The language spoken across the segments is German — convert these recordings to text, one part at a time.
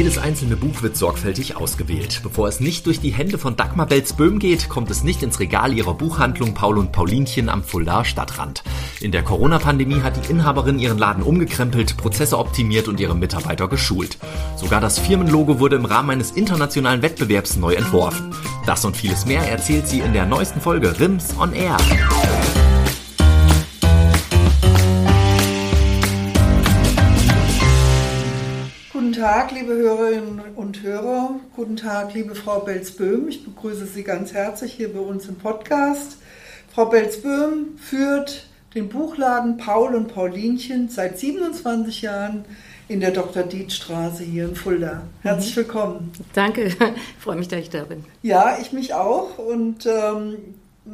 Jedes einzelne Buch wird sorgfältig ausgewählt. Bevor es nicht durch die Hände von Dagmar Belz-Böhm geht, kommt es nicht ins Regal ihrer Buchhandlung Paul und Paulinchen am Fuldaer Stadtrand. In der Corona-Pandemie hat die Inhaberin ihren Laden umgekrempelt, Prozesse optimiert und ihre Mitarbeiter geschult. Sogar das Firmenlogo wurde im Rahmen eines internationalen Wettbewerbs neu entworfen. Das und vieles mehr erzählt sie in der neuesten Folge Rims on Air. Tag, liebe Hörerinnen und Hörer. Guten Tag, liebe Frau Belzböhm. Ich begrüße Sie ganz herzlich hier bei uns im Podcast. Frau Belzböhm führt den Buchladen Paul und Paulinchen seit 27 Jahren in der Dr. Dietz Straße hier in Fulda. Herzlich mhm. willkommen. Danke, ich freue mich, dass ich da bin. Ja, ich mich auch. Und ähm,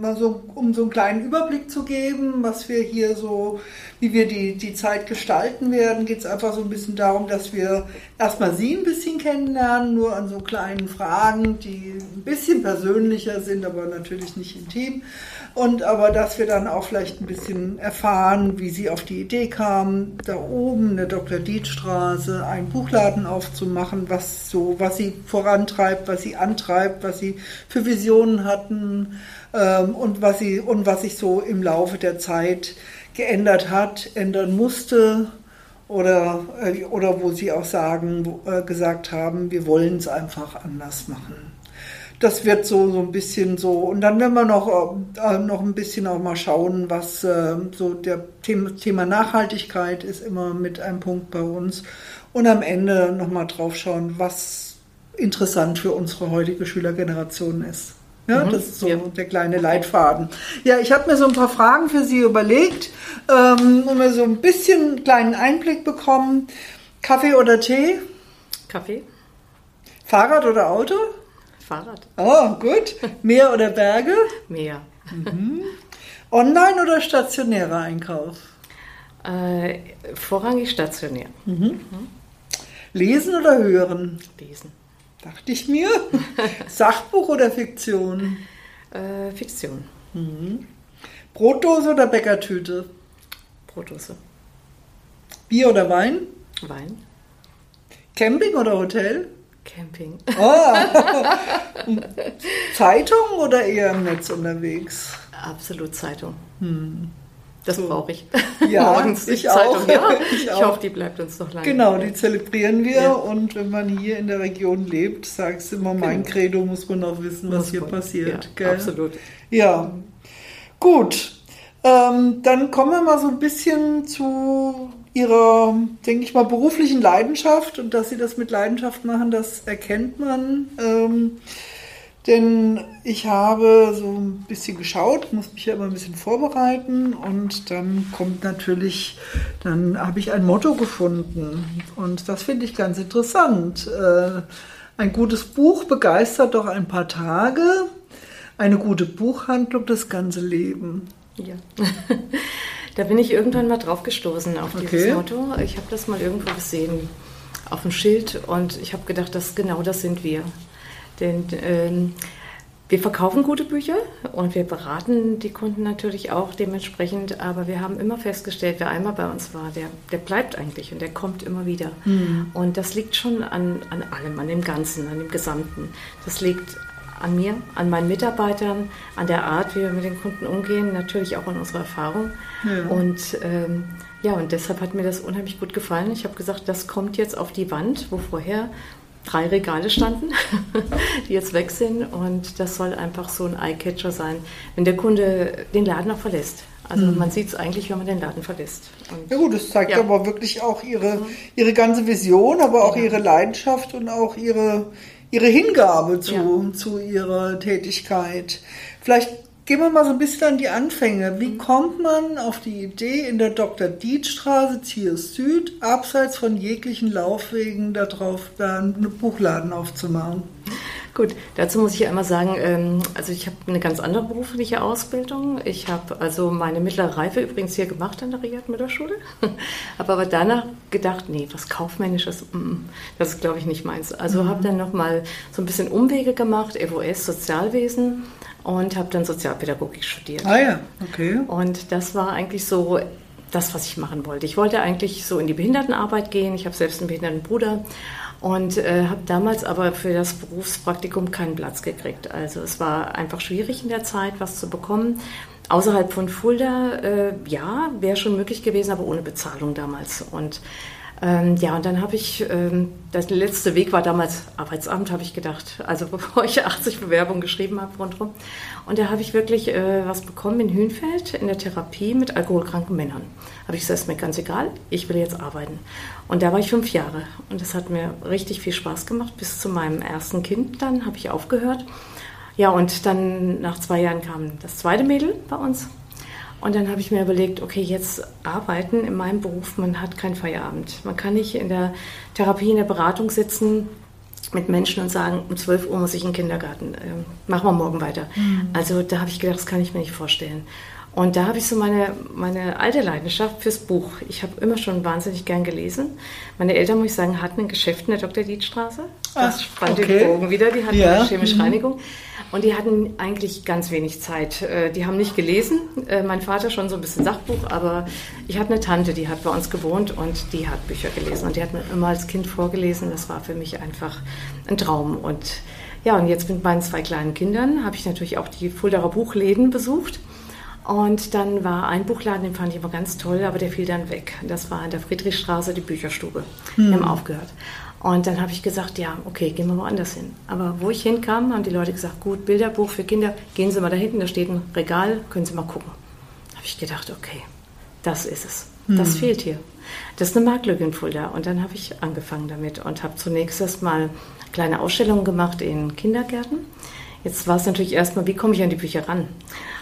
mal so, um so einen kleinen Überblick zu geben, was wir hier so, wie wir die, die Zeit gestalten werden, geht es einfach so ein bisschen darum, dass wir erstmal Sie ein bisschen kennenlernen, nur an so kleinen Fragen, die ein bisschen persönlicher sind, aber natürlich nicht intim. Und aber, dass wir dann auch vielleicht ein bisschen erfahren, wie Sie auf die Idee kamen, da oben in der Dr. Dietz Straße einen Buchladen aufzumachen, was so, was Sie vorantreibt, was Sie antreibt, was Sie für Visionen hatten ähm, und, was sie, und was sich so im Laufe der Zeit geändert hat, ändern musste oder, äh, oder wo sie auch sagen, äh, gesagt haben, wir wollen es einfach anders machen. Das wird so, so ein bisschen so. Und dann werden wir noch, äh, noch ein bisschen auch mal schauen, was äh, so der Thema, Thema Nachhaltigkeit ist immer mit einem Punkt bei uns. Und am Ende nochmal drauf schauen, was interessant für unsere heutige Schülergeneration ist. Ja, mhm. das ist so ja. der kleine Leitfaden. Ja, ich habe mir so ein paar Fragen für Sie überlegt, ähm, um mir so ein bisschen einen kleinen Einblick bekommen. Kaffee oder Tee? Kaffee. Fahrrad oder Auto? Fahrrad. Oh, gut. Meer oder Berge? Meer. Mhm. Online oder stationärer Einkauf? Äh, vorrangig stationär. Mhm. Mhm. Lesen oder hören? Lesen. Dachte ich mir. Sachbuch oder Fiktion? Äh, Fiktion. Mhm. Brotdose oder Bäckertüte? Brotdose. Bier oder Wein? Wein. Camping oder Hotel? Camping. Oh. Zeitung oder eher im Netz unterwegs? Absolut Zeitung. Hm. Das brauche ich. Ja, Morgens ich Zeitung. Auch. Ja, ich, ich hoffe, die bleibt uns noch lange. Genau, die zelebrieren wir. Ja. Und wenn man hier in der Region lebt, sagst du immer, genau. mein Credo muss man auch wissen, was muss hier man. passiert. Ja, absolut. Ja, gut. Ähm, dann kommen wir mal so ein bisschen zu Ihrer, denke ich mal, beruflichen Leidenschaft. Und dass Sie das mit Leidenschaft machen, das erkennt man. Ähm, denn ich habe so ein bisschen geschaut, muss mich ja immer ein bisschen vorbereiten und dann kommt natürlich, dann habe ich ein Motto gefunden und das finde ich ganz interessant. Äh, ein gutes Buch begeistert doch ein paar Tage, eine gute Buchhandlung das ganze Leben. Ja. da bin ich irgendwann mal drauf gestoßen auf dieses okay. Motto. Ich habe das mal irgendwo gesehen auf dem Schild und ich habe gedacht, das genau das sind wir. Denn ähm, wir verkaufen gute Bücher und wir beraten die Kunden natürlich auch dementsprechend, aber wir haben immer festgestellt, wer einmal bei uns war, der, der bleibt eigentlich und der kommt immer wieder. Mhm. Und das liegt schon an, an allem, an dem Ganzen, an dem Gesamten. Das liegt an mir, an meinen Mitarbeitern, an der Art, wie wir mit den Kunden umgehen, natürlich auch an unserer Erfahrung. Ja. Und ähm, ja, und deshalb hat mir das unheimlich gut gefallen. Ich habe gesagt, das kommt jetzt auf die Wand, wo vorher drei Regale standen, die jetzt weg sind. Und das soll einfach so ein Eyecatcher sein, wenn der Kunde den Laden auch verlässt. Also mhm. man sieht es eigentlich, wenn man den Laden verlässt. Und ja gut, das zeigt ja. aber wirklich auch ihre, mhm. ihre ganze Vision, aber auch ja. ihre Leidenschaft und auch ihre, ihre Hingabe zu, ja. zu ihrer Tätigkeit. Vielleicht Gehen wir mal so ein bisschen an die Anfänge. Wie kommt man auf die Idee, in der Dr. Dietz Straße, Ziers Süd, abseits von jeglichen Laufwegen, darauf da einen Buchladen aufzumachen? Gut, dazu muss ich ja immer sagen, ähm, also ich habe eine ganz andere berufliche Ausbildung. Ich habe also meine mittlere Reife übrigens hier gemacht an der Riad Mittelschule, habe aber danach gedacht, nee, was Kaufmännisches, mm, das ist glaube ich nicht meins. Also mhm. habe dann nochmal so ein bisschen Umwege gemacht, EVS Sozialwesen und habe dann Sozialpädagogik studiert. Ah ja, okay. Und das war eigentlich so das, was ich machen wollte. Ich wollte eigentlich so in die Behindertenarbeit gehen. Ich habe selbst einen behinderten Bruder und äh, habe damals aber für das Berufspraktikum keinen Platz gekriegt. Also es war einfach schwierig in der Zeit, was zu bekommen. Außerhalb von Fulda, äh, ja, wäre schon möglich gewesen, aber ohne Bezahlung damals. Und ähm, ja, und dann habe ich, ähm, das letzte Weg war damals Arbeitsamt, habe ich gedacht, also bevor ich 80 Bewerbungen geschrieben habe rundherum. Und da habe ich wirklich äh, was bekommen in Hünfeld in der Therapie mit alkoholkranken Männern. Habe ich gesagt, ist mir ganz egal, ich will jetzt arbeiten. Und da war ich fünf Jahre und das hat mir richtig viel Spaß gemacht. Bis zu meinem ersten Kind dann habe ich aufgehört. Ja, und dann nach zwei Jahren kam das zweite Mädel bei uns und dann habe ich mir überlegt, okay, jetzt arbeiten in meinem Beruf, man hat keinen Feierabend. Man kann nicht in der Therapie, in der Beratung sitzen mit Menschen und sagen, um 12 Uhr muss ich in den Kindergarten, äh, machen wir morgen weiter. Mhm. Also da habe ich gedacht, das kann ich mir nicht vorstellen. Und da habe ich so meine, meine alte Leidenschaft fürs Buch. Ich habe immer schon wahnsinnig gern gelesen. Meine Eltern, muss ich sagen, hatten ein Geschäft in der Dr. Dietstraße. Das spannt okay. den Bogen wieder. Die hatten ja. eine chemische mhm. Reinigung. Und die hatten eigentlich ganz wenig Zeit. Äh, die haben nicht gelesen. Äh, mein Vater schon so ein bisschen Sachbuch, aber ich hatte eine Tante, die hat bei uns gewohnt und die hat Bücher gelesen. Und die hat mir immer als Kind vorgelesen. Das war für mich einfach ein Traum. Und ja, und jetzt mit meinen zwei kleinen Kindern habe ich natürlich auch die Fuldaer Buchläden besucht. Und dann war ein Buchladen, den fand ich immer ganz toll, aber der fiel dann weg. Das war in der Friedrichstraße die Bücherstube. Hm. Wir haben aufgehört. Und dann habe ich gesagt, ja, okay, gehen wir woanders hin. Aber wo ich hinkam, haben die Leute gesagt, gut, Bilderbuch für Kinder, gehen Sie mal da hinten, da steht ein Regal, können Sie mal gucken. Da habe ich gedacht, okay, das ist es. Das hm. fehlt hier. Das ist eine Marktlücke in Fulda. Und dann habe ich angefangen damit und habe zunächst erstmal kleine Ausstellungen gemacht in Kindergärten. Jetzt war es natürlich erstmal, wie komme ich an die Bücher ran?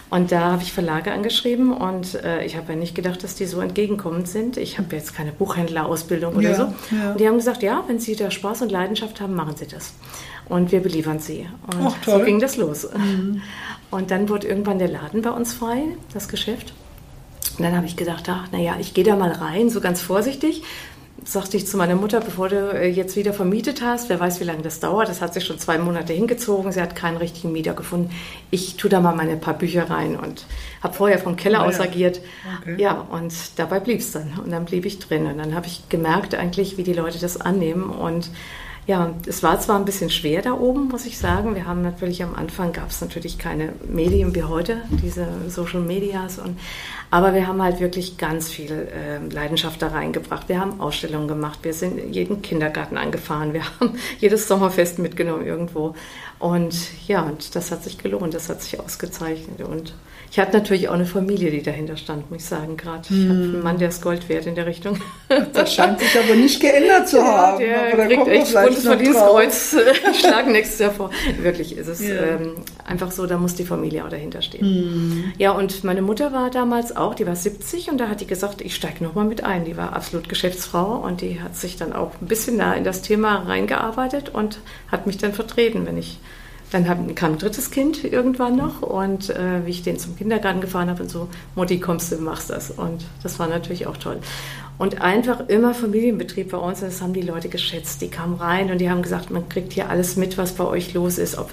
Und da habe ich Verlage angeschrieben und äh, ich habe ja nicht gedacht, dass die so entgegenkommend sind. Ich habe jetzt keine Buchhändlerausbildung oder ja, so. Ja. Und die haben gesagt, ja, wenn Sie da Spaß und Leidenschaft haben, machen Sie das. Und wir beliefern Sie. Und Ach, so ging das los. Mhm. Und dann wurde irgendwann der Laden bei uns frei, das Geschäft. Und dann habe ich gedacht, ach, naja, ich gehe da mal rein, so ganz vorsichtig sagte ich zu meiner Mutter, bevor du äh, jetzt wieder vermietet hast, wer weiß, wie lange das dauert. Das hat sich schon zwei Monate hingezogen. Sie hat keinen richtigen Mieter gefunden. Ich tue da mal meine paar Bücher rein und habe vorher vom Keller oh, aus agiert. Okay. Ja, und dabei blieb es dann. Und dann blieb ich drin. Und dann habe ich gemerkt eigentlich, wie die Leute das annehmen. Und ja, es war zwar ein bisschen schwer da oben, muss ich sagen. Wir haben natürlich am Anfang gab es natürlich keine Medien wie heute, diese Social Medias und aber wir haben halt wirklich ganz viel äh, Leidenschaft da reingebracht. Wir haben Ausstellungen gemacht, wir sind jeden Kindergarten angefahren, wir haben jedes Sommerfest mitgenommen irgendwo. Und ja, und das hat sich gelohnt, das hat sich ausgezeichnet. Und ich hatte natürlich auch eine Familie, die dahinter stand, muss ich sagen, gerade. Ich hm. habe einen Mann, der ist Gold wert in der Richtung. Das scheint sich aber nicht geändert zu haben. Ja, der kriegt echt Bundesverdienstkreuz. Ich schlage nächstes Jahr vor. Wirklich ist es ja. ähm, einfach so, da muss die Familie auch dahinter stehen. Hm. Ja, und meine Mutter war damals auch, die war 70 und da hat die gesagt, ich steige nochmal mit ein. Die war absolut Geschäftsfrau und die hat sich dann auch ein bisschen nah in das Thema reingearbeitet und hat mich dann vertreten, wenn ich dann kam ein drittes Kind irgendwann noch und äh, wie ich den zum Kindergarten gefahren habe und so, Mutti, kommst du, machst das. Und das war natürlich auch toll. Und einfach immer Familienbetrieb bei uns, das haben die Leute geschätzt. Die kamen rein und die haben gesagt, man kriegt hier alles mit, was bei euch los ist. Ob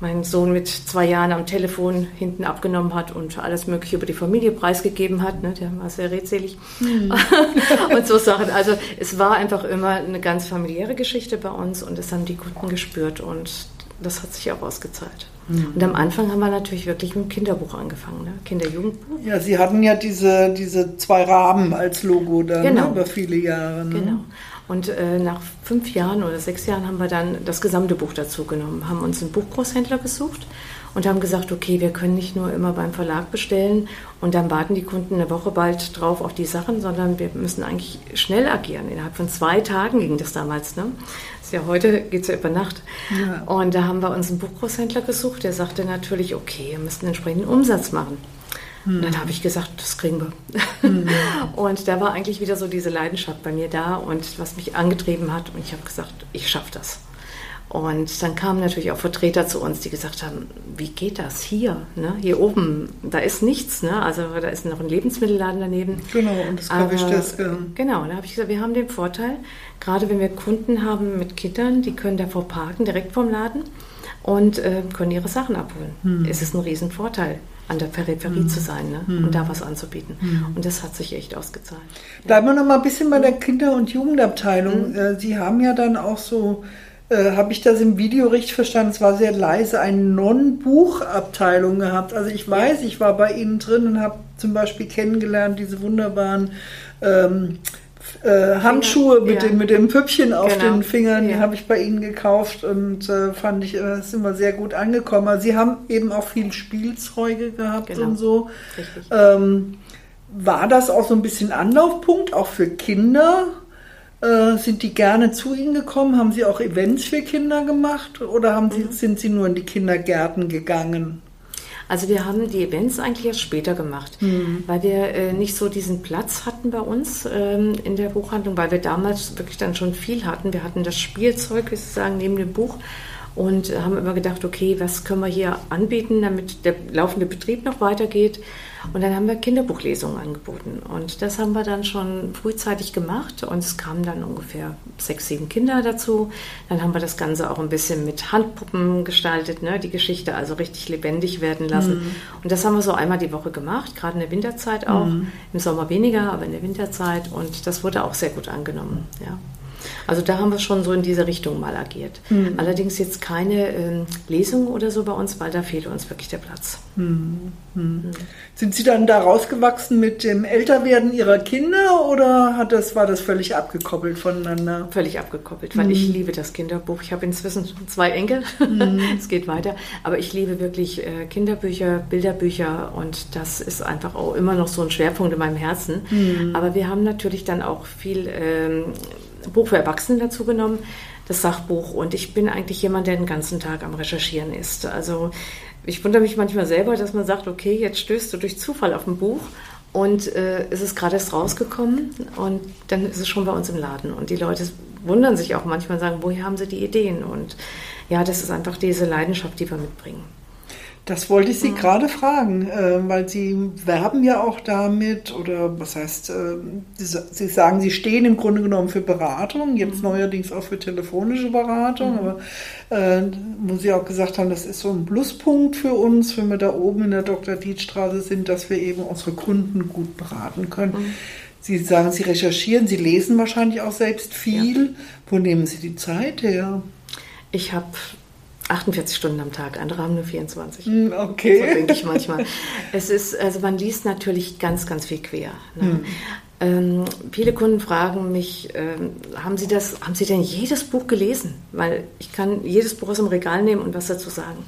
mein Sohn mit zwei Jahren am Telefon hinten abgenommen hat und alles Mögliche über die Familie preisgegeben hat. Ne? Der war sehr redselig. Mhm. und so Sachen. Also es war einfach immer eine ganz familiäre Geschichte bei uns und das haben die Kunden gespürt. Und das hat sich auch ausgezahlt. Mhm. Und am Anfang haben wir natürlich wirklich mit dem Kinderbuch angefangen, ne? Kinder-Jugendbuch. Ja, Sie hatten ja diese, diese zwei Rahmen als Logo dann ne? genau. ne? über viele Jahre. Ne? Genau. Und äh, nach fünf Jahren oder sechs Jahren haben wir dann das gesamte Buch dazu genommen, haben uns einen Buchgroßhändler gesucht und haben gesagt, okay, wir können nicht nur immer beim Verlag bestellen und dann warten die Kunden eine Woche bald drauf auf die Sachen, sondern wir müssen eigentlich schnell agieren. Innerhalb von zwei Tagen ging das damals. Ne? Ist ja heute geht es ja über Nacht. Ja. Und da haben wir uns einen Buchgroßhändler gesucht, der sagte natürlich, okay, wir müssen entsprechenden Umsatz machen. Hm. Und dann habe ich gesagt, das kriegen wir. Hm. Und da war eigentlich wieder so diese Leidenschaft bei mir da und was mich angetrieben hat. Und ich habe gesagt, ich schaffe das. Und dann kamen natürlich auch Vertreter zu uns, die gesagt haben, wie geht das hier? Ne? Hier oben, da ist nichts, ne? also da ist noch ein Lebensmittelladen daneben. Genau, und das kann ich das. Ja. Genau, da habe ich gesagt, wir haben den Vorteil, gerade wenn wir Kunden haben mit Kindern, die können davor parken, direkt vorm Laden und äh, können ihre Sachen abholen. Hm. Es ist ein Riesenvorteil an der Peripherie hm. zu sein ne? Hm. und da was anzubieten. Hm. Und das hat sich echt ausgezahlt. Bleiben wir noch mal ein bisschen bei der Kinder- und Jugendabteilung. Hm. Äh, Sie haben ja dann auch so äh, habe ich das im Video richtig verstanden? Es war sehr leise, eine Non-Buchabteilung gehabt. Also ich weiß, ich war bei Ihnen drin und habe zum Beispiel kennengelernt diese wunderbaren ähm, äh, Handschuhe mit, ja. dem, mit dem Püppchen auf genau. den Fingern, ja. die habe ich bei Ihnen gekauft und äh, fand ich, äh, sind wir sehr gut angekommen. Also Sie haben eben auch viel Spielzeuge gehabt genau. und so. Ähm, war das auch so ein bisschen Anlaufpunkt, auch für Kinder? Äh, sind die gerne zu Ihnen gekommen? Haben Sie auch Events für Kinder gemacht oder haben Sie, mhm. sind Sie nur in die Kindergärten gegangen? Also wir haben die Events eigentlich erst später gemacht, mhm. weil wir äh, nicht so diesen Platz hatten bei uns ähm, in der Buchhandlung, weil wir damals wirklich dann schon viel hatten. Wir hatten das Spielzeug, wie Sie sagen, neben dem Buch und haben immer gedacht, okay, was können wir hier anbieten, damit der laufende Betrieb noch weitergeht. Und dann haben wir Kinderbuchlesungen angeboten. Und das haben wir dann schon frühzeitig gemacht. Und es kamen dann ungefähr sechs, sieben Kinder dazu. Dann haben wir das Ganze auch ein bisschen mit Handpuppen gestaltet, ne? die Geschichte also richtig lebendig werden lassen. Mhm. Und das haben wir so einmal die Woche gemacht, gerade in der Winterzeit auch. Mhm. Im Sommer weniger, aber in der Winterzeit. Und das wurde auch sehr gut angenommen. Ja. Also da haben wir schon so in diese Richtung mal agiert. Mhm. Allerdings jetzt keine ähm, Lesung oder so bei uns, weil da fehlt uns wirklich der Platz. Mhm. Mhm. Sind Sie dann da rausgewachsen mit dem Älterwerden Ihrer Kinder oder hat das, war das völlig abgekoppelt voneinander? Völlig abgekoppelt, weil ich liebe das Kinderbuch. Ich habe inzwischen zwei Enkel, mhm. es geht weiter, aber ich liebe wirklich äh, Kinderbücher, Bilderbücher und das ist einfach auch immer noch so ein Schwerpunkt in meinem Herzen. Mhm. Aber wir haben natürlich dann auch viel ähm, Buch für Erwachsene dazu genommen, das Sachbuch. Und ich bin eigentlich jemand, der den ganzen Tag am Recherchieren ist. Also ich wundere mich manchmal selber, dass man sagt, okay, jetzt stößt du durch Zufall auf ein Buch und äh, es ist gerade erst rausgekommen und dann ist es schon bei uns im Laden. Und die Leute wundern sich auch manchmal, sagen, woher haben sie die Ideen? Und ja, das ist einfach diese Leidenschaft, die wir mitbringen. Das wollte ich Sie mhm. gerade fragen, äh, weil Sie werben ja auch damit, oder was heißt, äh, Sie, sagen, Sie stehen im Grunde genommen für Beratung, jetzt mhm. neuerdings auch für telefonische Beratung, mhm. aber äh, wo Sie auch gesagt haben, das ist so ein Pluspunkt für uns, wenn wir da oben in der Dr. Dietstraße sind, dass wir eben unsere Kunden gut beraten können. Mhm. Sie sagen, Sie recherchieren, Sie lesen wahrscheinlich auch selbst viel. Ja. Wo nehmen Sie die Zeit her? Ich habe 48 Stunden am Tag, andere haben nur 24. Hm, okay. So denke ich manchmal. es ist, also man liest natürlich ganz, ganz viel quer. Ne? Mhm. Ähm, viele Kunden fragen mich, ähm, haben Sie das, haben Sie denn jedes Buch gelesen? Weil ich kann jedes Buch aus dem Regal nehmen und was dazu sagen.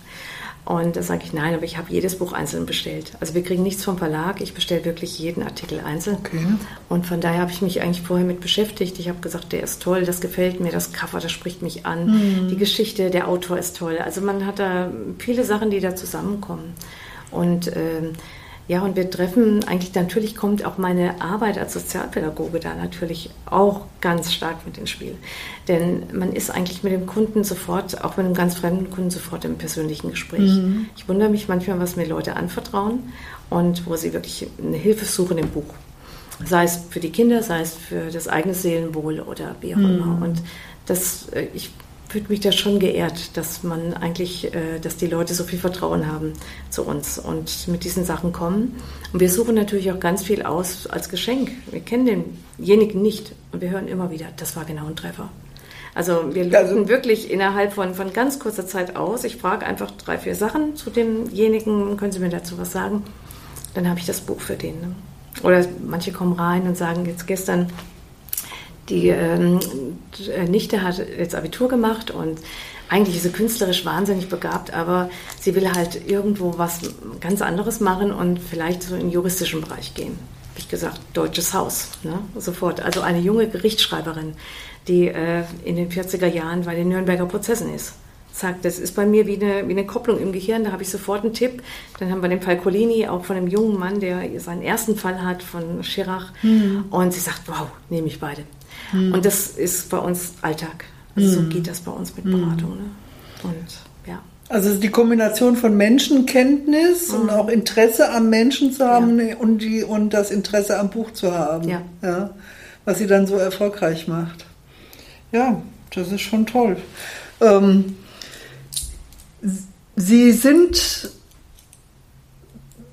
Und da sage ich, nein, aber ich habe jedes Buch einzeln bestellt. Also wir kriegen nichts vom Verlag, ich bestelle wirklich jeden Artikel einzeln. Okay. Und von daher habe ich mich eigentlich vorher mit beschäftigt. Ich habe gesagt, der ist toll, das gefällt mir, das Cover, das spricht mich an. Mhm. Die Geschichte, der Autor ist toll. Also man hat da viele Sachen, die da zusammenkommen. Und ähm, ja, und wir treffen, eigentlich natürlich kommt auch meine Arbeit als Sozialpädagoge da natürlich auch ganz stark mit ins Spiel. Denn man ist eigentlich mit dem Kunden sofort, auch mit einem ganz fremden Kunden, sofort im persönlichen Gespräch. Mhm. Ich wundere mich manchmal, was mir Leute anvertrauen und wo sie wirklich eine Hilfe suchen im Buch. Sei es für die Kinder, sei es für das eigene Seelenwohl oder wie auch mhm. immer. Und das, äh, ich fühlt mich da schon geehrt, dass man eigentlich, äh, dass die Leute so viel Vertrauen haben zu uns und mit diesen Sachen kommen. Und wir suchen natürlich auch ganz viel aus als Geschenk. Wir kennen denjenigen nicht und wir hören immer wieder, das war genau ein Treffer. Also wir loten also, wirklich innerhalb von, von ganz kurzer Zeit aus. Ich frage einfach drei, vier Sachen zu demjenigen, können Sie mir dazu was sagen? Dann habe ich das Buch für den. Ne? Oder manche kommen rein und sagen, jetzt gestern die ähm, Nichte hat jetzt Abitur gemacht und eigentlich ist sie künstlerisch wahnsinnig begabt, aber sie will halt irgendwo was ganz anderes machen und vielleicht so in den juristischen Bereich gehen. Habe ich gesagt, deutsches Haus, ne? sofort. Also eine junge Gerichtsschreiberin, die äh, in den 40er Jahren bei den Nürnberger Prozessen ist. Sagt, das ist bei mir wie eine, wie eine Kopplung im Gehirn, da habe ich sofort einen Tipp. Dann haben wir den Fall Colini, auch von einem jungen Mann, der seinen ersten Fall hat von Schirach. Mhm. Und sie sagt, wow, nehme ich beide. Mhm. Und das ist bei uns Alltag. Also mhm. so geht das bei uns mit Beratung. Ne? Und ja. Also die Kombination von Menschenkenntnis mhm. und auch Interesse am Menschen zu haben ja. und, die, und das Interesse am Buch zu haben. Ja. ja. Was sie dann so erfolgreich macht. Ja, das ist schon toll. Ähm, sie sind,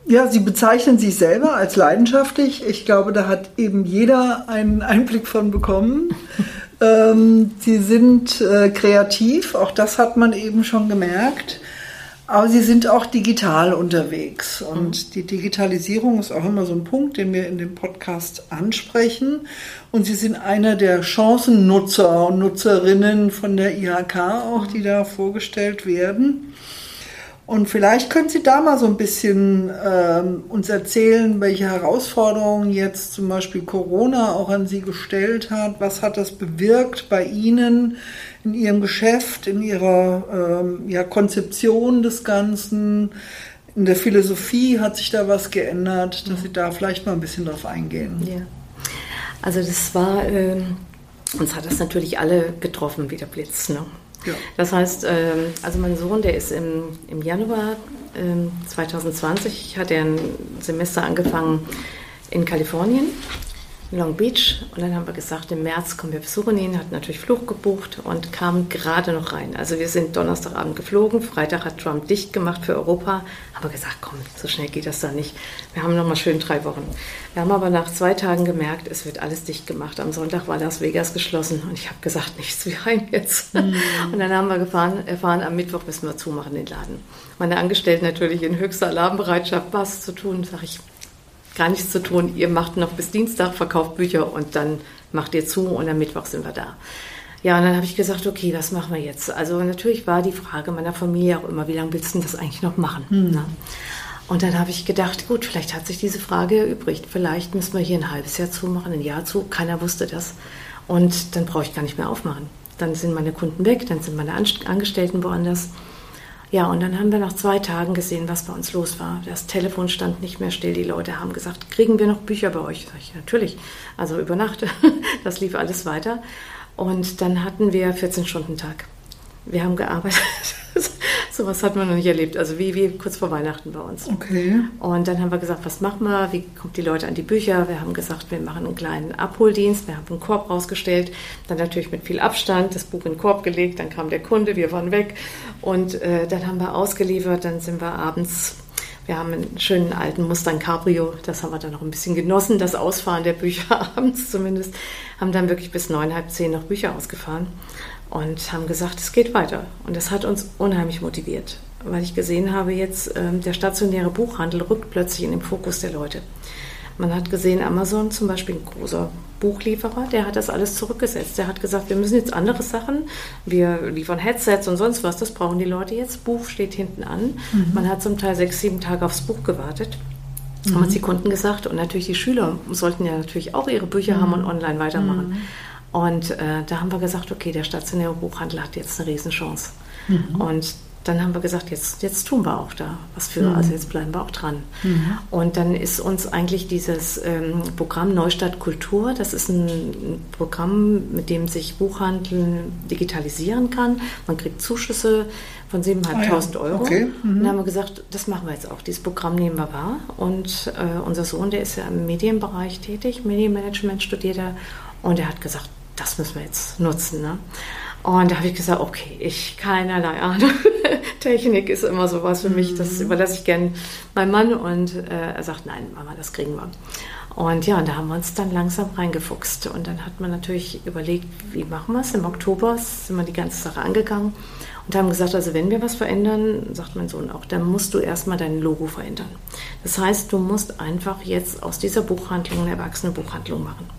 ja, Sie bezeichnen sich selber als leidenschaftlich. Ich glaube, da hat eben jeder einen Einblick von bekommen. ähm, sie sind äh, kreativ, auch das hat man eben schon gemerkt. Aber sie sind auch digital unterwegs. Und mhm. die Digitalisierung ist auch immer so ein Punkt, den wir in dem Podcast ansprechen. Und sie sind einer der Chancennutzer und Nutzerinnen von der IHK auch, die da vorgestellt werden. Und vielleicht können Sie da mal so ein bisschen ähm, uns erzählen, welche Herausforderungen jetzt zum Beispiel Corona auch an Sie gestellt hat. Was hat das bewirkt bei Ihnen in Ihrem Geschäft, in Ihrer ähm, ja, Konzeption des Ganzen? In der Philosophie hat sich da was geändert, dass Sie da vielleicht mal ein bisschen drauf eingehen. Ja. Also das war, äh, uns hat das natürlich alle getroffen wie der Blitz. Ne? Ja. Das heißt, ähm, also mein Sohn, der ist im, im Januar 2020, ähm, hat er ein Semester angefangen in Kalifornien Long Beach und dann haben wir gesagt, im März kommen wir besuchen ihn, hat natürlich Flug gebucht und kam gerade noch rein. Also wir sind Donnerstagabend geflogen, Freitag hat Trump dicht gemacht für Europa, haben wir gesagt, komm, so schnell geht das da nicht. Wir haben noch mal schön drei Wochen. Wir haben aber nach zwei Tagen gemerkt, es wird alles dicht gemacht. Am Sonntag war Las Vegas geschlossen und ich habe gesagt, nichts wie heim jetzt. Mhm. Und dann haben wir gefahren, erfahren, am Mittwoch müssen wir zumachen den Laden. Meine Angestellten natürlich in höchster Alarmbereitschaft, was zu tun, sage ich, gar nichts zu tun. Ihr macht noch bis Dienstag, verkauft Bücher und dann macht ihr zu und am Mittwoch sind wir da. Ja, und dann habe ich gesagt, okay, was machen wir jetzt? Also natürlich war die Frage meiner Familie auch immer, wie lange willst du das eigentlich noch machen? Hm. Ne? Und dann habe ich gedacht, gut, vielleicht hat sich diese Frage erübrigt. Vielleicht müssen wir hier ein halbes Jahr zumachen, ein Jahr zu. Keiner wusste das. Und dann brauche ich gar nicht mehr aufmachen. Dann sind meine Kunden weg, dann sind meine Angestellten woanders. Ja, und dann haben wir nach zwei Tagen gesehen, was bei uns los war. Das Telefon stand nicht mehr still. Die Leute haben gesagt, kriegen wir noch Bücher bei euch? Sag ich, natürlich. Also über Nacht. Das lief alles weiter. Und dann hatten wir 14 Stunden Tag. Wir haben gearbeitet. Sowas hat man noch nicht erlebt. Also wie, wie kurz vor Weihnachten bei uns. Okay. Und dann haben wir gesagt, was machen wir? Wie kommt die Leute an die Bücher? Wir haben gesagt, wir machen einen kleinen Abholdienst. Wir haben einen Korb rausgestellt. Dann natürlich mit viel Abstand das Buch in den Korb gelegt. Dann kam der Kunde, wir waren weg. Und äh, dann haben wir ausgeliefert. Dann sind wir abends wir haben einen schönen alten Mustang Cabrio, das haben wir dann noch ein bisschen genossen, das Ausfahren der Bücher abends zumindest. Haben dann wirklich bis neun, halb zehn noch Bücher ausgefahren und haben gesagt, es geht weiter. Und das hat uns unheimlich motiviert, weil ich gesehen habe, jetzt ähm, der stationäre Buchhandel rückt plötzlich in den Fokus der Leute. Man hat gesehen, Amazon zum Beispiel, ein großer Buchlieferer, der hat das alles zurückgesetzt. Der hat gesagt, wir müssen jetzt andere Sachen, wir liefern Headsets und sonst was, das brauchen die Leute jetzt. Buch steht hinten an. Mhm. Man hat zum Teil sechs, sieben Tage aufs Buch gewartet. Mhm. Haben uns die Kunden gesagt. Und natürlich die Schüler sollten ja natürlich auch ihre Bücher mhm. haben und online weitermachen. Mhm. Und äh, da haben wir gesagt, okay, der stationäre Buchhandel hat jetzt eine Riesenchance. Mhm. Und dann haben wir gesagt, jetzt, jetzt tun wir auch da was für, mhm. also jetzt bleiben wir auch dran. Mhm. Und dann ist uns eigentlich dieses ähm, Programm Neustadt Kultur, das ist ein, ein, Programm, mit dem sich Buchhandel digitalisieren kann. Man kriegt Zuschüsse von 7.500 ah, ja. Euro. Okay. Mhm. Und dann haben wir gesagt, das machen wir jetzt auch. Dieses Programm nehmen wir wahr. Und äh, unser Sohn, der ist ja im Medienbereich tätig, Medienmanagement studiert er. Und er hat gesagt, das müssen wir jetzt nutzen. Ne? Und da habe ich gesagt, okay, ich keinerlei Ahnung. Technik ist immer sowas für mich, das mhm. überlasse ich gern meinem Mann. Und äh, er sagt, nein, Mama, das kriegen wir. Und ja, und da haben wir uns dann langsam reingefuchst. Und dann hat man natürlich überlegt, wie machen wir es? Im Oktober sind wir die ganze Sache angegangen und haben gesagt, also wenn wir was verändern, sagt mein Sohn auch, dann musst du erstmal dein Logo verändern. Das heißt, du musst einfach jetzt aus dieser Buchhandlung eine erwachsene Buchhandlung machen.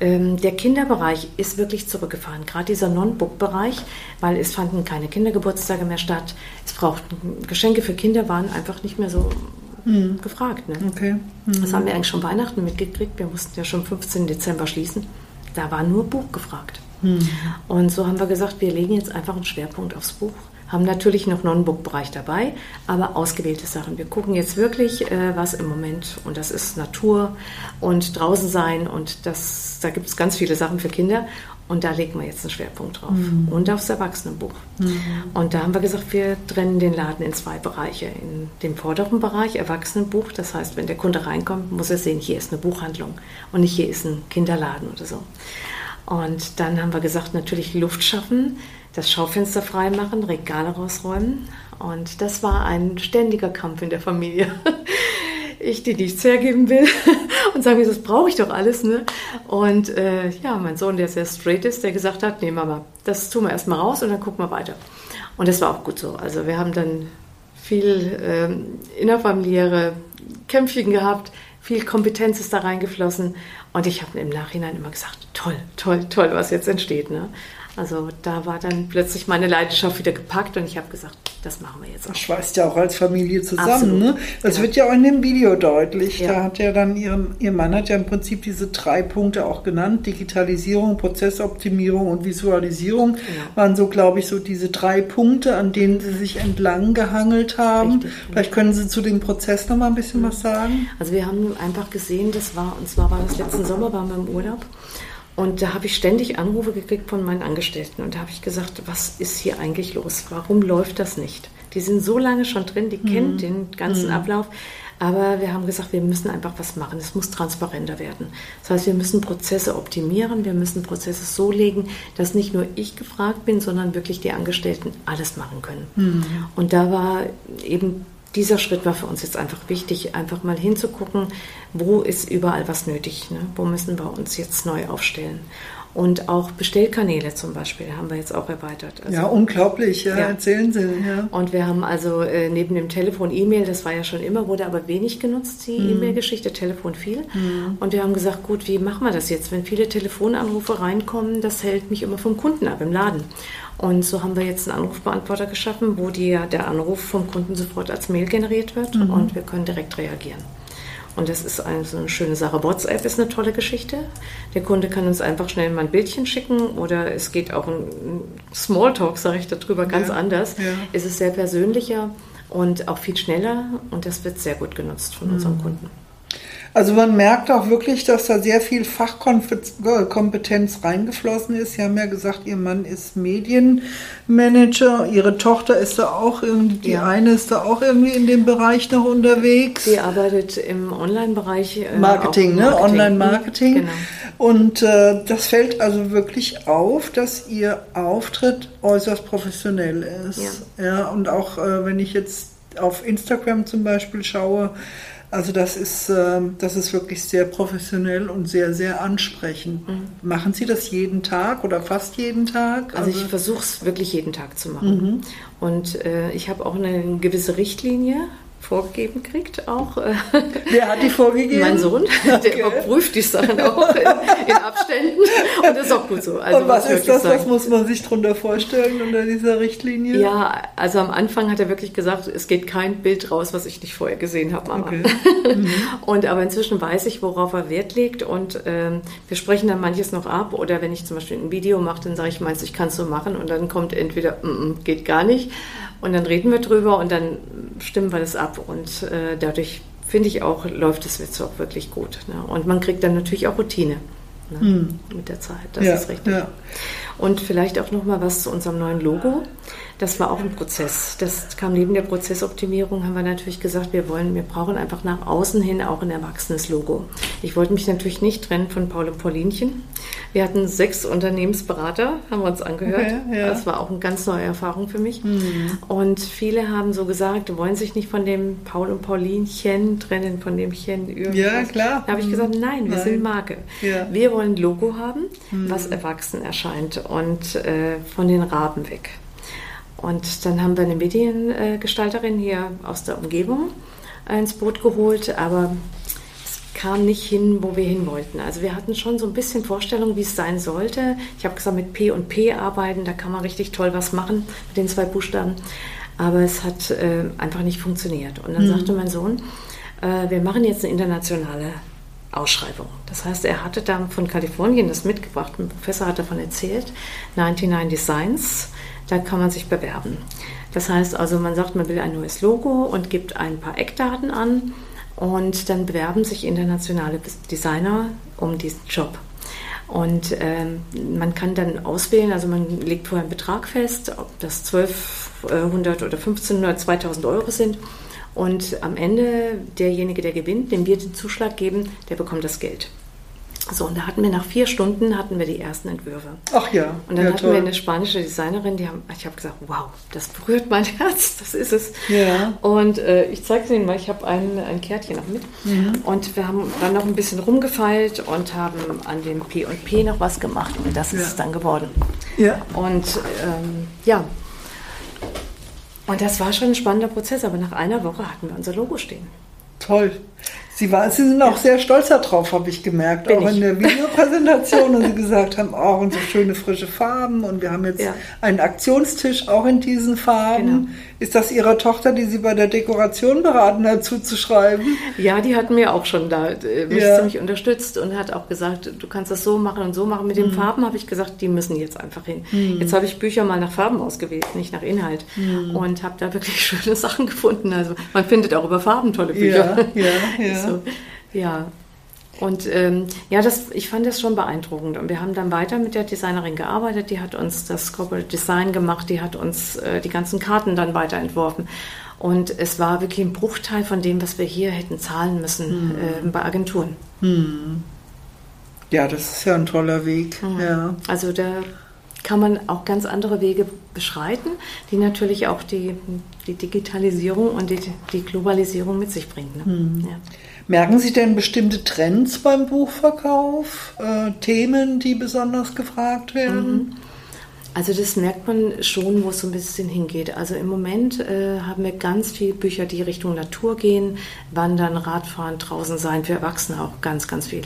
Ähm, der Kinderbereich ist wirklich zurückgefahren, gerade dieser Non-Book-Bereich, weil es fanden keine Kindergeburtstage mehr statt. Es brauchten Geschenke für Kinder waren einfach nicht mehr so mhm. gefragt. Ne? Okay. Mhm. Das haben wir eigentlich schon Weihnachten mitgekriegt. Wir mussten ja schon 15. Dezember schließen. Da war nur Buch gefragt. Mhm. Und so haben wir gesagt, wir legen jetzt einfach einen Schwerpunkt aufs Buch Haben natürlich noch Non-Book-Bereich dabei, aber ausgewählte Sachen. Wir gucken jetzt wirklich, äh, was im Moment, und das ist Natur und draußen sein und das, da gibt es ganz viele Sachen für Kinder. Und da legen wir jetzt einen Schwerpunkt drauf. Mhm. Und aufs Erwachsenenbuch. Mhm. Und da haben wir gesagt, wir trennen den Laden in zwei Bereiche. In dem vorderen Bereich Erwachsenenbuch. Das heißt, wenn der Kunde reinkommt, muss er sehen, hier ist eine Buchhandlung und nicht hier ist ein Kinderladen oder so. Und dann haben wir gesagt, natürlich Luft schaffen, das Schaufenster freimachen, Regale rausräumen. Und das war ein ständiger Kampf in der Familie. ich, die nichts hergeben will und sagen, das brauche ich doch alles. Ne? Und äh, ja, mein Sohn, der sehr straight ist, der gesagt hat, nee Mama, das tun wir erstmal raus und dann gucken wir weiter. Und das war auch gut so. Also wir haben dann viel ähm, innerfamiliäre Kämpfchen gehabt, viel Kompetenz ist da reingeflossen und ich habe im Nachhinein immer gesagt, toll, toll, toll, was jetzt entsteht. Ne? Also da war dann plötzlich meine Leidenschaft wieder gepackt und ich habe gesagt, das machen wir jetzt auch. Das schweißt ja auch als Familie zusammen. Ne? Das genau. wird ja auch in dem Video deutlich. Ja. Da hat ja dann ihren, ihr Mann hat ja im Prinzip diese drei Punkte auch genannt. Digitalisierung, Prozessoptimierung und Visualisierung genau. waren so, glaube ich, so diese drei Punkte, an denen sie sich entlang gehangelt haben. Richtig, Vielleicht können Sie zu dem Prozess noch mal ein bisschen was sagen. Also wir haben einfach gesehen, das war, und zwar war das letzten Sommer, waren wir im Urlaub. Und da habe ich ständig Anrufe gekriegt von meinen Angestellten. Und da habe ich gesagt, was ist hier eigentlich los? Warum läuft das nicht? Die sind so lange schon drin, die mhm. kennen den ganzen mhm. Ablauf. Aber wir haben gesagt, wir müssen einfach was machen. Es muss transparenter werden. Das heißt, wir müssen Prozesse optimieren. Wir müssen Prozesse so legen, dass nicht nur ich gefragt bin, sondern wirklich die Angestellten alles machen können. Mhm. Und da war eben dieser Schritt war für uns jetzt einfach wichtig, einfach mal hinzugucken, wo ist überall was nötig, ne? wo müssen wir uns jetzt neu aufstellen. Und auch Bestellkanäle zum Beispiel haben wir jetzt auch erweitert. Also, ja, unglaublich, ja, ja. erzählen Sie. Ja. Und wir haben also äh, neben dem Telefon E-Mail, das war ja schon immer, wurde aber wenig genutzt, die mhm. E-Mail-Geschichte, Telefon viel. Mhm. Und wir haben gesagt, gut, wie machen wir das jetzt? Wenn viele Telefonanrufe reinkommen, das hält mich immer vom Kunden ab im Laden. Und so haben wir jetzt einen Anrufbeantworter geschaffen, wo die, der Anruf vom Kunden sofort als Mail generiert wird mhm. und wir können direkt reagieren. Und das ist eine, so eine schöne Sache. WhatsApp ist eine tolle Geschichte. Der Kunde kann uns einfach schnell mal ein Bildchen schicken oder es geht auch ein Smalltalk, sage ich darüber, ganz ja, anders. Ja. Es ist sehr persönlicher und auch viel schneller und das wird sehr gut genutzt von mhm. unseren Kunden. Also man merkt auch wirklich, dass da sehr viel Fachkompetenz reingeflossen ist. Sie haben ja gesagt, Ihr Mann ist Medienmanager, Ihre Tochter ist da auch irgendwie, die ja. eine ist da auch irgendwie in dem Bereich noch unterwegs. Sie arbeitet im Online-Bereich. Äh, Marketing, ne? Online-Marketing. Genau. Und äh, das fällt also wirklich auf, dass Ihr Auftritt äußerst professionell ist. Ja, ja und auch äh, wenn ich jetzt auf Instagram zum Beispiel schaue, also das ist, ähm, das ist wirklich sehr professionell und sehr, sehr ansprechend. Mhm. Machen Sie das jeden Tag oder fast jeden Tag? Also, also ich versuche es wirklich jeden Tag zu machen. Mhm. Und äh, ich habe auch eine gewisse Richtlinie, vorgegeben kriegt auch. Äh, Wer hat die vorgegeben? Mein Sohn, der überprüft die Sachen auch in, in, Abständen und das ist auch gut so. Also, und was ist das, sagen. was muss man sich darunter vorstellen unter dieser Richtlinie? Ja, also am Anfang hat er wirklich gesagt, es geht kein Bild raus, was ich nicht vorher gesehen habe, Mama. Okay. Mhm. und aber inzwischen weiß ich, worauf er Wert legt und ähm, wir sprechen dann manches noch ab oder wenn ich zum Beispiel ein Video mache, dann sage ich, meinst du, ich kann es so machen und dann kommt entweder, mm, mm, geht gar nicht und dann reden wir drüber und dann stimmen wir das ab. Und äh, dadurch finde ich auch, läuft das jetzt auch wirklich gut. Ne? Und man kriegt dann natürlich auch Routine ne? hm. mit der Zeit. Das ja, ist richtig. Ja. Und vielleicht auch noch mal was zu unserem neuen Logo. Das war auch ein Prozess. Das kam neben der Prozessoptimierung, haben wir natürlich gesagt, wir wollen, wir brauchen einfach nach außen hin auch ein erwachsenes Logo. Ich wollte mich natürlich nicht trennen von Paul und Paulinchen. Wir hatten sechs Unternehmensberater, haben wir uns angehört. Okay, ja. Das war auch eine ganz neue Erfahrung für mich. Mhm. Und viele haben so gesagt, wollen sich nicht von dem Paul und Paulinchen trennen, von dem Chen irgendwas. Ja, klar. Da habe ich gesagt, nein, wir nein. sind Marke. Ja. Wir wollen ein Logo haben, mhm. was erwachsen erscheint und äh, von den Raben weg. Und dann haben wir eine Mediengestalterin hier aus der Umgebung ins Boot geholt, aber es kam nicht hin, wo wir hin wollten. Also wir hatten schon so ein bisschen Vorstellung, wie es sein sollte. Ich habe gesagt, mit P und P arbeiten, da kann man richtig toll was machen mit den zwei Buchstaben. Aber es hat äh, einfach nicht funktioniert. Und dann mhm. sagte mein Sohn, äh, wir machen jetzt eine internationale Ausschreibung. Das heißt, er hatte da von Kalifornien das mitgebracht, ein Professor hat davon erzählt, 99 Designs Da kann man sich bewerben. Das heißt also, man sagt, man will ein neues Logo und gibt ein paar Eckdaten an und dann bewerben sich internationale Designer um diesen Job. Und ähm, man kann dann auswählen, also man legt vorher einen Betrag fest, ob das 1200 oder 1500, 2000 Euro sind. Und am Ende derjenige, der gewinnt, dem wir den Zuschlag geben, der bekommt das Geld. So, und da hatten wir nach vier Stunden hatten wir die ersten Entwürfe. Ach ja. Und dann ja, hatten toll. wir eine spanische Designerin, die haben, ich habe gesagt, wow, das berührt mein Herz, das ist es. Ja. Und äh, ich zeige es Ihnen mal, ich habe ein, ein Kärtchen noch mit. Mhm. Und wir haben dann noch ein bisschen rumgefeilt und haben an dem P&P noch was gemacht. Und das ist Ja. es dann geworden. Ja. Und ähm, ja, und das war schon ein spannender Prozess, aber nach einer Woche hatten wir unser Logo stehen. Toll. Sie, war, Sie sind auch sehr stolz darauf, habe ich gemerkt, Bin auch ich. in der Videopräsentation. und Sie gesagt haben, auch und so schöne frische Farben. Und wir haben jetzt Ja. einen Aktionstisch auch in diesen Farben. Genau. Ist das Ihrer Tochter, die Sie bei der Dekoration beraten hat, zuzuschreiben? Ja, die hat mir auch schon da äh, mich Ja. ziemlich unterstützt und hat auch gesagt, du kannst das so machen und so machen. Mit Mhm. den Farben habe ich gesagt, die müssen jetzt einfach hin. Jetzt habe ich Bücher mal nach Farben ausgewählt, nicht nach Inhalt. Mhm. Und habe da wirklich schöne Sachen gefunden. Also man findet auch über Farben tolle Bücher. Ja, ja, ja. So, ja. Und ähm, ja, das, ich fand das schon beeindruckend. Und wir haben dann weiter mit der Designerin gearbeitet. Die hat uns das Corporate Design gemacht. Die hat uns äh, die ganzen Karten dann weiterentworfen. Und es war wirklich ein Bruchteil von dem, was wir hier hätten zahlen müssen äh, bei Agenturen. Ja, das ist ja ein toller Weg. Ja. Also da kann man auch ganz andere Wege beschreiten, die natürlich auch die, die Digitalisierung und die, die Globalisierung mit sich bringen. Ne? Ja. Merken Sie denn bestimmte Trends beim Buchverkauf? Äh, Themen, die besonders gefragt werden? Also das merkt man schon, wo es so ein bisschen hingeht. Also im Moment äh, haben wir ganz viele Bücher, die Richtung Natur gehen, Wandern, Radfahren, draußen sein, für Erwachsene auch ganz, ganz viel.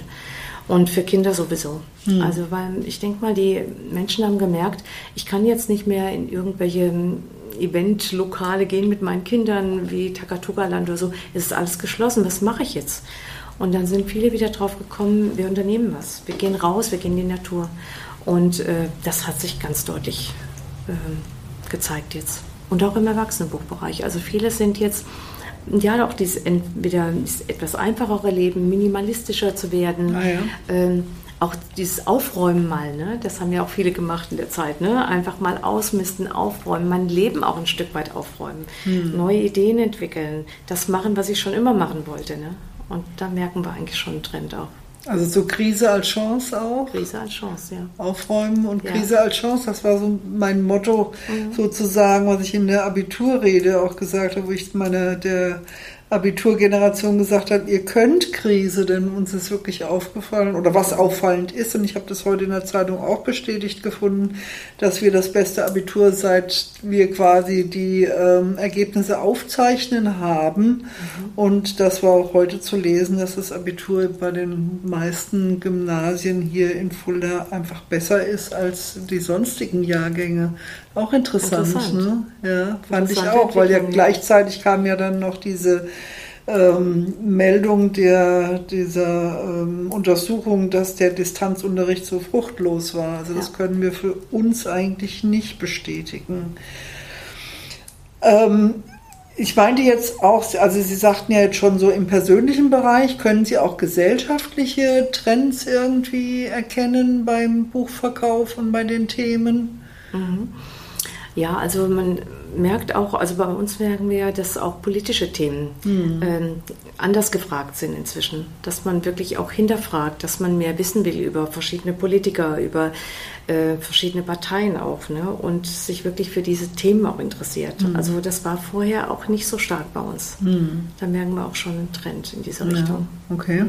Und für Kinder sowieso. Also weil ich denke mal, die Menschen haben gemerkt, ich kann jetzt nicht mehr in irgendwelche Eventlokale gehen mit meinen Kindern, wie Takatuka-Land oder so. Es ist alles geschlossen. Was mache ich jetzt? Und dann sind viele wieder drauf gekommen, wir unternehmen was. Wir gehen raus, wir gehen in die Natur. Und äh, das hat sich ganz deutlich ähm, gezeigt jetzt. Und auch im Erwachsenenbuchbereich. Also viele sind jetzt, ja, auch dieses entweder dieses etwas einfachere Leben, minimalistischer zu werden. Ah, ja. ähm, auch dieses Aufräumen mal, ne? das haben ja auch viele gemacht in der Zeit. Ne? Einfach mal ausmisten, aufräumen, mein Leben auch ein Stück weit aufräumen, neue Ideen entwickeln, das machen, was ich schon immer machen wollte. Ne? Und da merken wir eigentlich schon einen Trend auch. Also so Krise als Chance auch? Krise als Chance, ja. Aufräumen und Ja. Krise als Chance, das war so mein Motto sozusagen, was ich in der Abiturrede auch gesagt habe, wo ich meiner der Abiturgeneration gesagt habe, ihr könnt Krise, denn uns ist wirklich aufgefallen oder was auffallend ist. Und ich habe das heute in der Zeitung auch bestätigt gefunden, dass wir das beste Abitur seit wir quasi die ähm, Ergebnisse aufzeichnen haben. Und das war auch heute zu lesen, dass das Abitur bei den meisten Gymnasien hier in Fulda einfach besser ist als die sonstigen Jahrgänge. Auch interessant, Interessant. ne? Ja, fand ich auch, weil ja gleichzeitig kam ja dann noch diese ähm, Meldung der, dieser ähm, Untersuchung, dass der Distanzunterricht so fruchtlos war. Also das Ja. können wir für uns eigentlich nicht bestätigen. Ähm, ich meinte jetzt auch, also Sie sagten ja jetzt schon so im persönlichen Bereich, können Sie auch gesellschaftliche Trends irgendwie erkennen beim Buchverkauf und bei den Themen? Ja, also man merkt auch, also bei uns merken wir ja, dass auch politische Themen ähm, anders gefragt sind inzwischen. Dass man wirklich auch hinterfragt, dass man mehr wissen will über verschiedene Politiker, über äh, verschiedene Parteien auch ne? und sich wirklich für diese Themen auch interessiert. Also das war vorher auch nicht so stark bei uns. Da merken wir auch schon einen Trend in diese Richtung. Ja, okay.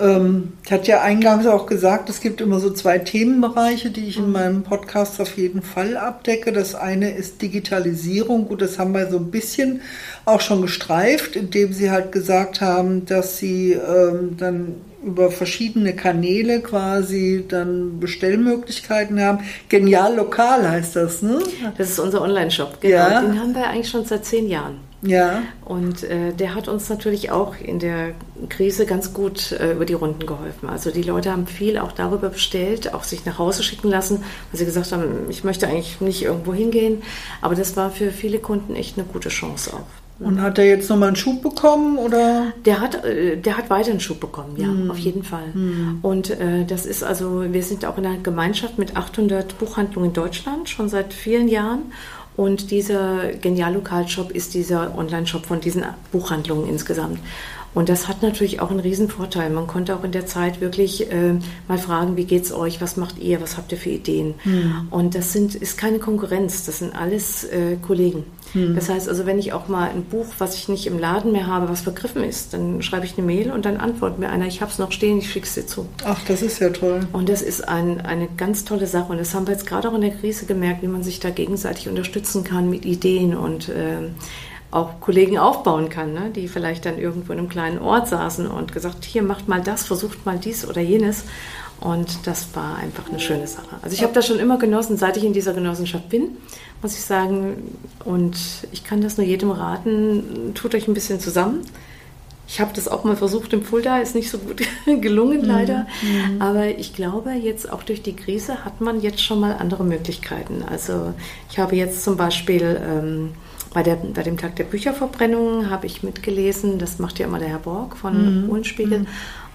Ähm, ich hatte ja eingangs auch gesagt, es gibt immer so zwei Themenbereiche, die ich in meinem Podcast auf jeden Fall abdecke. Das eine ist Digitalisierung. Gut, das haben wir so ein bisschen auch schon gestreift, indem Sie halt gesagt haben, dass Sie ähm, dann über verschiedene Kanäle quasi dann Bestellmöglichkeiten haben. Genial lokal heißt das, ne? Das ist unser Online-Shop, genau. Ja. Den haben wir eigentlich schon seit zehn Jahren. Ja. Und äh, der hat uns natürlich auch in der Krise ganz gut äh, über die Runden geholfen. Also die Leute haben viel auch darüber bestellt, auch sich nach Hause schicken lassen, weil sie gesagt haben, ich möchte eigentlich nicht irgendwo hingehen. Aber das war für viele Kunden echt eine gute Chance auch. Und hat er jetzt nochmal einen Schub bekommen oder? Der hat, äh, der hat weiter einen Schub bekommen, ja, hm. auf jeden Fall. Hm. Und äh, das ist also, wir sind auch in einer Gemeinschaft mit 800 Buchhandlungen in Deutschland schon seit vielen Jahren. Und dieser Genial-Lokalshop ist dieser Online-Shop von diesen Buchhandlungen insgesamt. Und das hat natürlich auch einen riesen Vorteil. Man konnte auch in der Zeit wirklich äh, mal fragen, wie geht's euch, was macht ihr, was habt ihr für Ideen? Mhm. Und das sind, ist keine Konkurrenz, das sind alles äh, Kollegen. Mhm. Das heißt also, wenn ich auch mal ein Buch, was ich nicht im Laden mehr habe, was vergriffen ist, dann schreibe ich eine Mail und dann antwortet mir einer, ich habe es noch stehen, ich schicke es dir zu. Ach, das ist ja toll. Und das ist ein, eine ganz tolle Sache. Und das haben wir jetzt gerade auch in der Krise gemerkt, wie man sich da gegenseitig unterstützen kann mit Ideen und äh, auch Kollegen aufbauen kann, ne? die vielleicht dann irgendwo in einem kleinen Ort saßen und gesagt, hier macht mal das, versucht mal dies oder jenes. Und das war einfach eine schöne Sache. Also ich habe das schon immer genossen, seit ich in dieser Genossenschaft bin, muss ich sagen. Und ich kann das nur jedem raten, tut euch ein bisschen zusammen. Ich habe das auch mal versucht im Fulda, ist nicht so gut gelungen leider. Mhm. Aber ich glaube, jetzt auch durch die Krise hat man jetzt schon mal andere Möglichkeiten. Also ich habe jetzt zum Beispiel... Ähm, bei, der, bei dem Tag der Bücherverbrennung habe ich mitgelesen, das macht ja immer der Herr Borg von mhm. Uhlenspiegel. Mhm.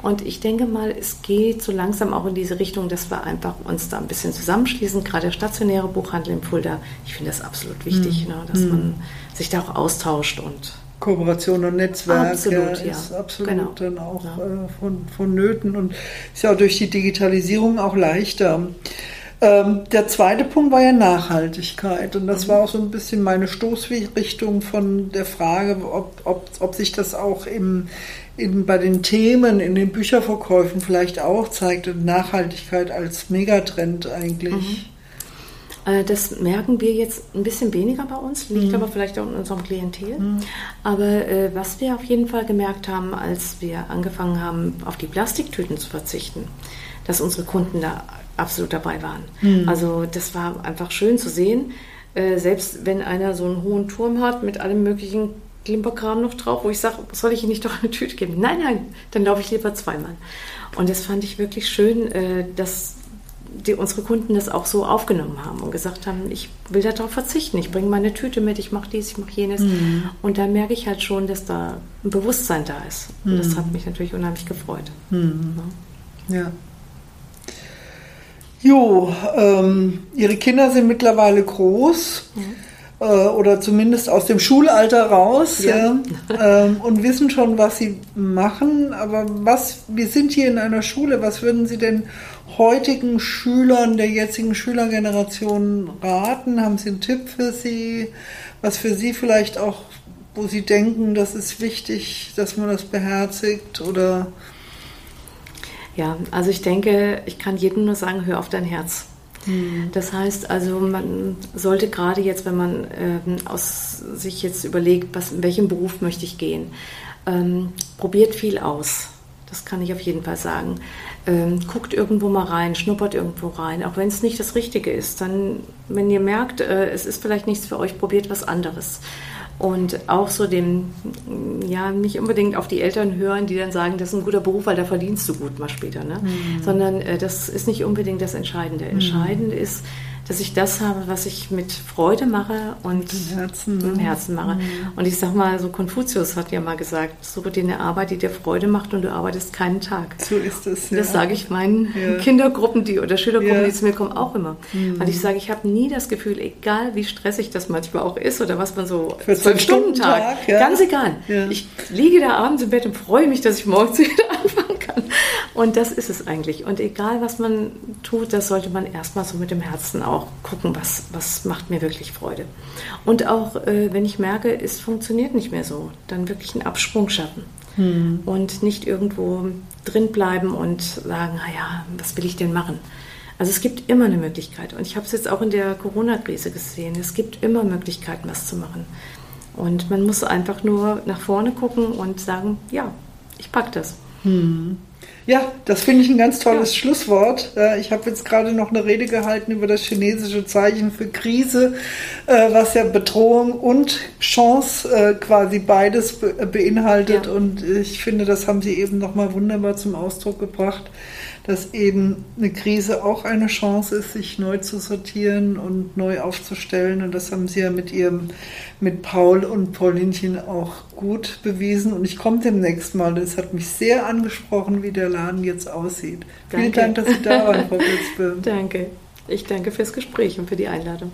Und ich denke mal, es geht so langsam auch in diese Richtung, dass wir einfach uns da ein bisschen zusammenschließen, gerade der stationäre Buchhandel im Fulda. Ich finde das absolut wichtig, mhm. ne, dass man mhm. sich da auch austauscht und Kooperation und Netzwerk absolut, ja, ist absolut genau. dann auch ja. äh, von, von Nöten und ist ja auch durch die Digitalisierung auch leichter. Ähm, der zweite Punkt war ja Nachhaltigkeit. Und das mhm. war auch so ein bisschen meine Stoßrichtung von der Frage, ob, ob, ob sich das auch im, in, bei den Themen, in den Bücherverkäufen vielleicht auch zeigt. Nachhaltigkeit als Megatrend eigentlich. Mhm. Äh, das merken wir jetzt ein bisschen weniger bei uns, liegt mhm. aber vielleicht auch in unserem Klientel. Mhm. Aber äh, was wir auf jeden Fall gemerkt haben, als wir angefangen haben, auf die Plastiktüten zu verzichten, dass unsere Kunden da absolut dabei waren. Mhm. Also das war einfach schön zu sehen. Äh, selbst wenn einer so einen hohen Turm hat mit allem möglichen Klimperkram noch drauf, wo ich sage, soll ich Ihnen nicht doch eine Tüte geben? Nein, nein, dann laufe ich lieber zweimal. Und das fand ich wirklich schön, äh, dass die, unsere Kunden das auch so aufgenommen haben und gesagt haben, ich will darauf verzichten, ich bringe meine Tüte mit, ich mache dies, ich mache jenes. Mhm. Und da merke ich halt schon, dass da ein Bewusstsein da ist. Und mhm. das hat mich natürlich unheimlich gefreut. Mhm. Ja. ja. Jo, ähm, Ihre Kinder sind mittlerweile groß mhm. äh, oder zumindest aus dem Schulalter raus ja. ja ähm, und wissen schon, was sie machen. Aber was, wir sind hier in einer Schule, was würden Sie denn heutigen Schülern der jetzigen Schülergeneration raten? Haben Sie einen Tipp für sie, was für Sie vielleicht auch, wo Sie denken, das ist wichtig, dass man das beherzigt oder ja, also ich denke, ich kann jedem nur sagen, hör auf dein Herz. Mhm. Das heißt also, man sollte gerade jetzt, wenn man ähm, aus sich jetzt überlegt, was, in welchem Beruf möchte ich gehen, ähm, probiert viel aus. Das kann ich auf jeden Fall sagen. Ähm, guckt irgendwo mal rein, schnuppert irgendwo rein, auch wenn es nicht das Richtige ist. Dann, wenn ihr merkt, äh, es ist vielleicht nichts für euch, probiert was anderes und auch so dem, ja, nicht unbedingt auf die Eltern hören, die dann sagen, das ist ein guter Beruf, weil da verdienst du gut mal später, ne? Mhm. sondern äh, das ist nicht unbedingt das Entscheidende. Mhm. Entscheidend ist, dass ich das habe, was ich mit Freude mache und im Herzen, im Herzen mache. Mhm. Und ich sag mal, so Konfuzius hat ja mal gesagt, suche dir eine Arbeit, die dir Freude macht und du arbeitest keinen Tag. So ist es. Ja. Das sage ich meinen ja. Kindergruppen, die oder Schülergruppen, ja. die zu mir kommen, auch immer. Mhm. Weil ich sage, ich habe nie das Gefühl, egal wie stressig das manchmal auch ist oder was man so zwölf Stunden Tag, ja. ganz egal. Ich liege da abends im Bett und freue mich, dass ich morgens wieder anfangen kann. Und das ist es eigentlich. Und egal was man tut, das sollte man erstmal so mit dem Herzen auch gucken, was, was macht mir wirklich Freude. Und auch, äh, wenn ich merke, es funktioniert nicht mehr so, dann wirklich einen Absprung schaffen. Hm. Und nicht irgendwo drin bleiben und sagen, naja, was will ich denn machen? Also es gibt immer eine Möglichkeit. Und ich habe es jetzt auch in der Corona-Krise gesehen. Es gibt immer Möglichkeiten, was zu machen. Und man muss einfach nur nach vorne gucken und sagen, ja, ich packe das. Hm. Ja, das finde ich ein ganz tolles ja. Schlusswort. Äh, ich habe jetzt gerade noch eine Rede gehalten über das chinesische Zeichen für Krise, äh, was ja Bedrohung und Chance äh, quasi beides beinhaltet. Ja. Und ich finde, das haben Sie eben nochmal wunderbar zum Ausdruck gebracht dass eben eine Krise auch eine Chance ist, sich neu zu sortieren und neu aufzustellen. Und das haben Sie ja mit Ihrem, mit Paul und Paulinchen auch gut bewiesen. Und ich komme demnächst mal. Das hat mich sehr angesprochen, wie der Laden jetzt aussieht. Danke. Vielen Dank, dass Sie da waren, Frau Blitzböhm. Danke. Ich danke fürs Gespräch und für die Einladung.